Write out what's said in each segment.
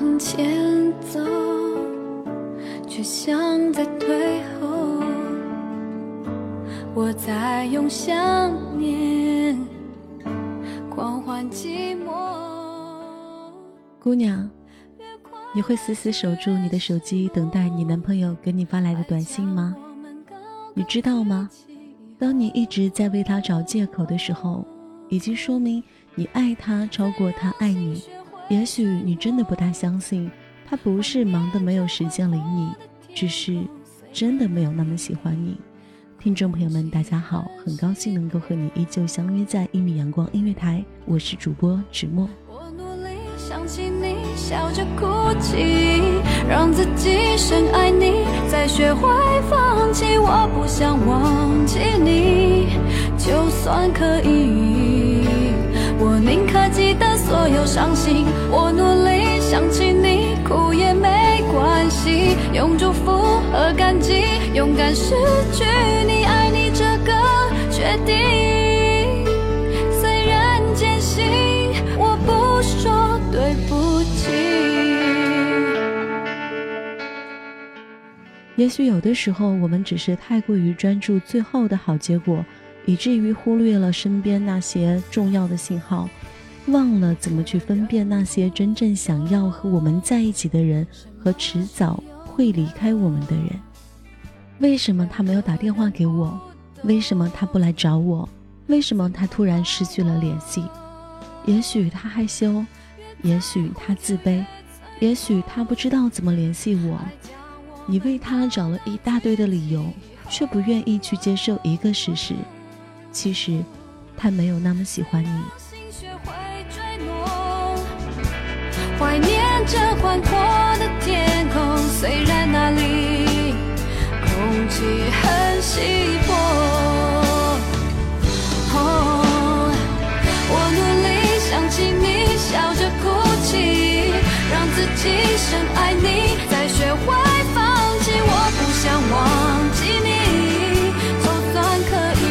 我在向前走，却像在退后。我在用想念狂欢寂寞。姑娘，你会死死守住你的手机，等待你男朋友给你发来的短信吗？你知道吗？当你一直在为他找借口的时候，已经说明你爱他超过他爱你。也许你真的不大相信，他不是忙得没有时间理你，只是真的没有那么喜欢你。听众朋友们，大家好，很高兴能够和你依旧相约在一米阳光音乐台，我是主播芷墨。我努力想起你笑着哭泣，让自己深爱你，再学会放弃。我不想忘记你，就算可以，所有伤心。我努力想起你，哭也没关系，用祝福和感激，勇敢失去你，爱你这个决定。虽然艰辛，我不说对不起也许有的时候，我们只是太过于专注最后的好结果，以至于忽略了身边那些重要的信号，忘了怎么去分辨那些真正想要和我们在一起的人和迟早会离开我们的人。为什么他没有打电话给我？为什么他不来找我？为什么他突然失去了联系？也许他害羞，也许他自卑，也许他不知道怎么联系我。你为他找了一大堆的理由，却不愿意去接受一个事实：其实他没有那么喜欢你。怀念着宽阔的天空，虽然那里空气很稀薄。我努力想起你，笑着哭泣，让自己深爱你，再学会放弃。我不。想忘记你，就算可以，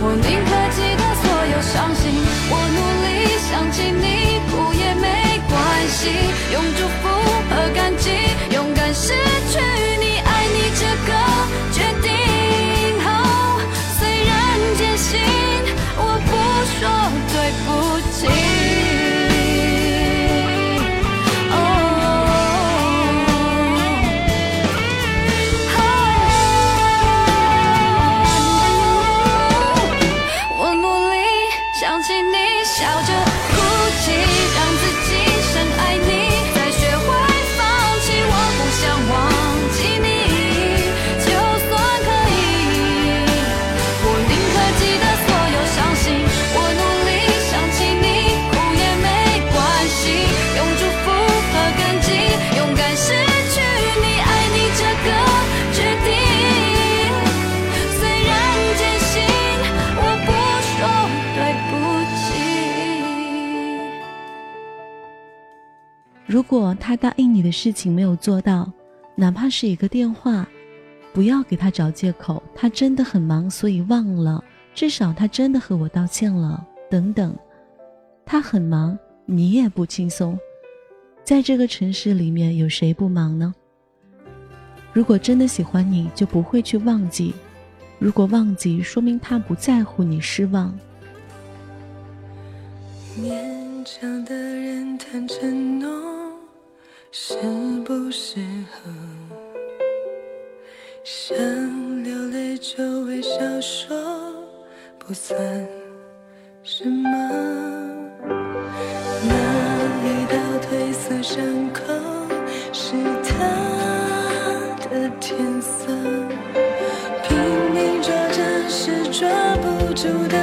我宁关系，用如果他答应你的事情没有做到，哪怕是一个电话，不要给他找借口。他真的很忙，所以忘了。至少他真的和我道歉了。等等，他很忙，你也不轻松。在这个城市里面，有谁不忙呢？如果真的喜欢你，就不会去忘记。如果忘记，说明他不在乎你，失望。勉强的人谈承诺。适不适合？想流泪就微笑说，不算什么。那一道褪色伤口是他的天色，拼命抓着是抓不住的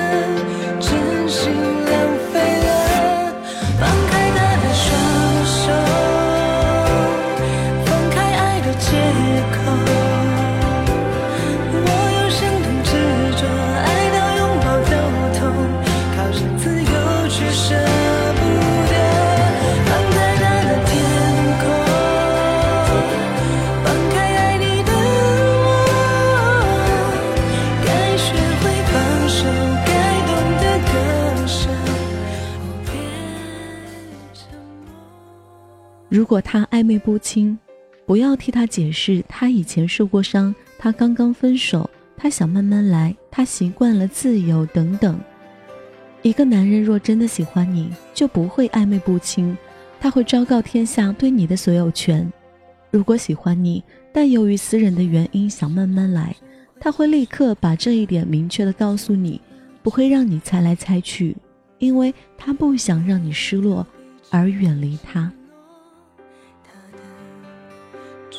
如果他暧昧不清，不要替他解释，他以前受过伤，他刚刚分手，他想慢慢来，他习惯了自由等等。一个男人若真的喜欢你，就不会暧昧不清，他会昭告天下对你的所有权。如果喜欢你，但由于私人的原因想慢慢来，他会立刻把这一点明确的告诉你，不会让你猜来猜去，因为他不想让你失落而远离他。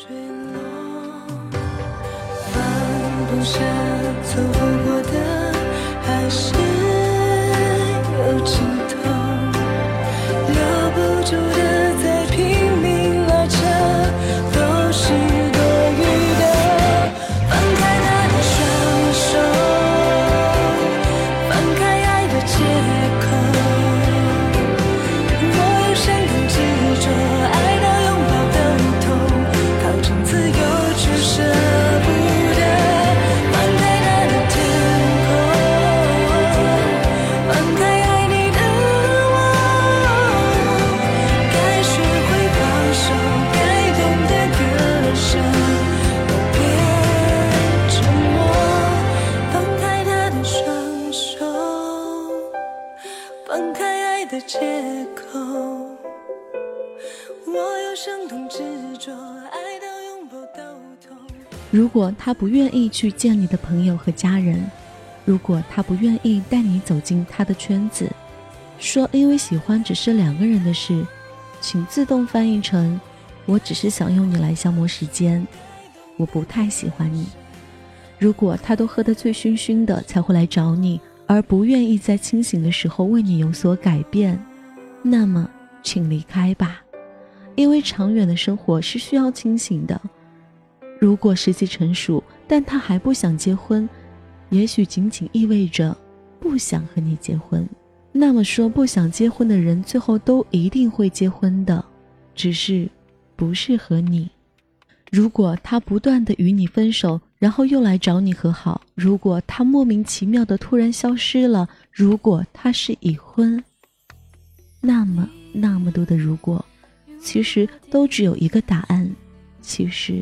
坠落放不下走不过的如果他不愿意去见你的朋友和家人，如果他不愿意带你走进他的圈子，说因为喜欢只是两个人的事，请自动翻译成：我只是想用你来消磨时间，我不太喜欢你。如果他都喝得醉醺醺的才会来找你，而不愿意在清醒的时候为你有所改变，那么请离开吧，因为长远的生活是需要清醒的。如果时机成熟，但他还不想结婚，也许仅仅意味着不想和你结婚。那么说，不想结婚的人最后都一定会结婚的，只是不适合你。如果他不断的与你分手，然后又来找你和好；如果他莫名其妙的突然消失了；如果他是已婚，那么那么多的如果，其实都只有一个答案，其实。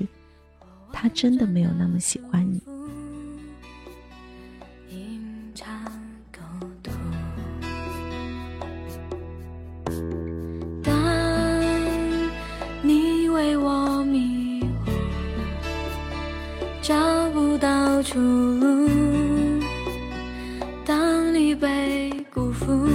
他真的没有那么喜欢你。当你为我迷惑，找不到出路；当你被辜负，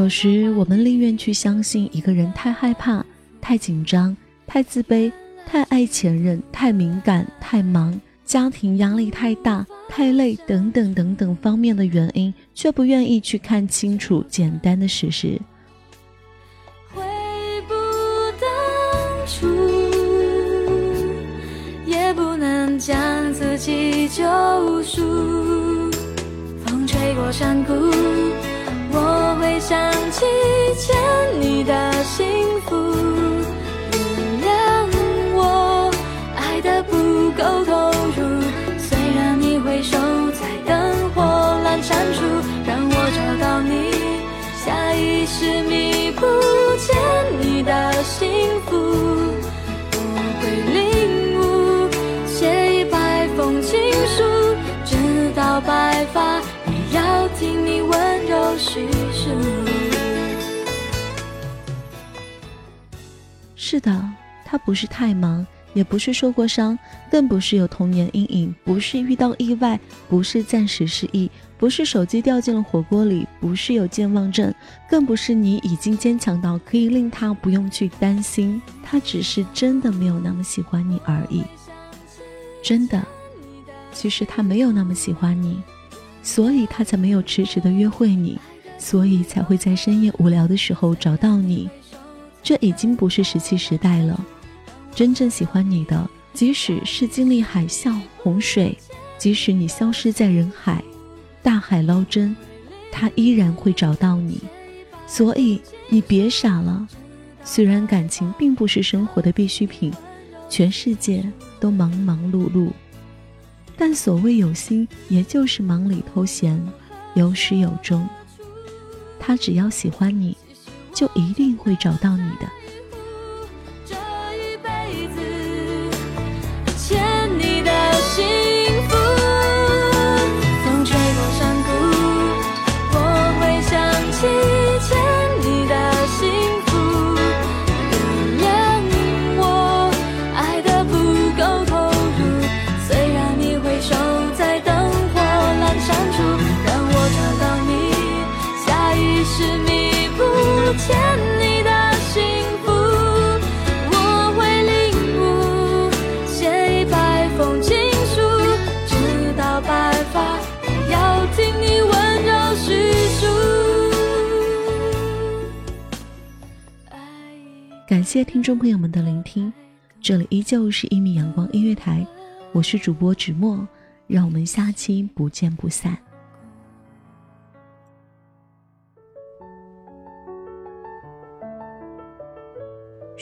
有时我们宁愿去相信一个人太害怕、太紧张、太自卑、太爱前任、太敏感、太忙、家庭压力太大、太累等等等等方面的原因，却不愿意去看清楚简单的事实。回不当初，也不能将自己救赎。风吹过山谷。会想起欠你的幸福，是的，他不是太忙，也不是受过伤，更不是有童年阴影，不是遇到意外，不是暂时失忆，不是手机掉进了火锅里，不是有健忘症，更不是你已经坚强到可以令他不用去担心。他只是真的没有那么喜欢你而已。真的，其实他没有那么喜欢你。所以他才没有迟迟的约会你，所以才会在深夜无聊的时候找到你。这已经不是石器时代了。真正喜欢你的，即使是经历海啸、洪水，即使你消失在人海、大海捞针，他依然会找到你。所以你别傻了。虽然感情并不是生活的必需品，全世界都忙忙碌碌。但所谓有心，也就是忙里偷闲，有始有终。他只要喜欢你，就一定会找到你的。欠你的幸福，我会领悟，写一百封情书，直到白发，要听你温柔叙述。感谢听众朋友们的聆听，这里依旧是一米阳光音乐台，我是主播芷墨，让我们下期不见不散。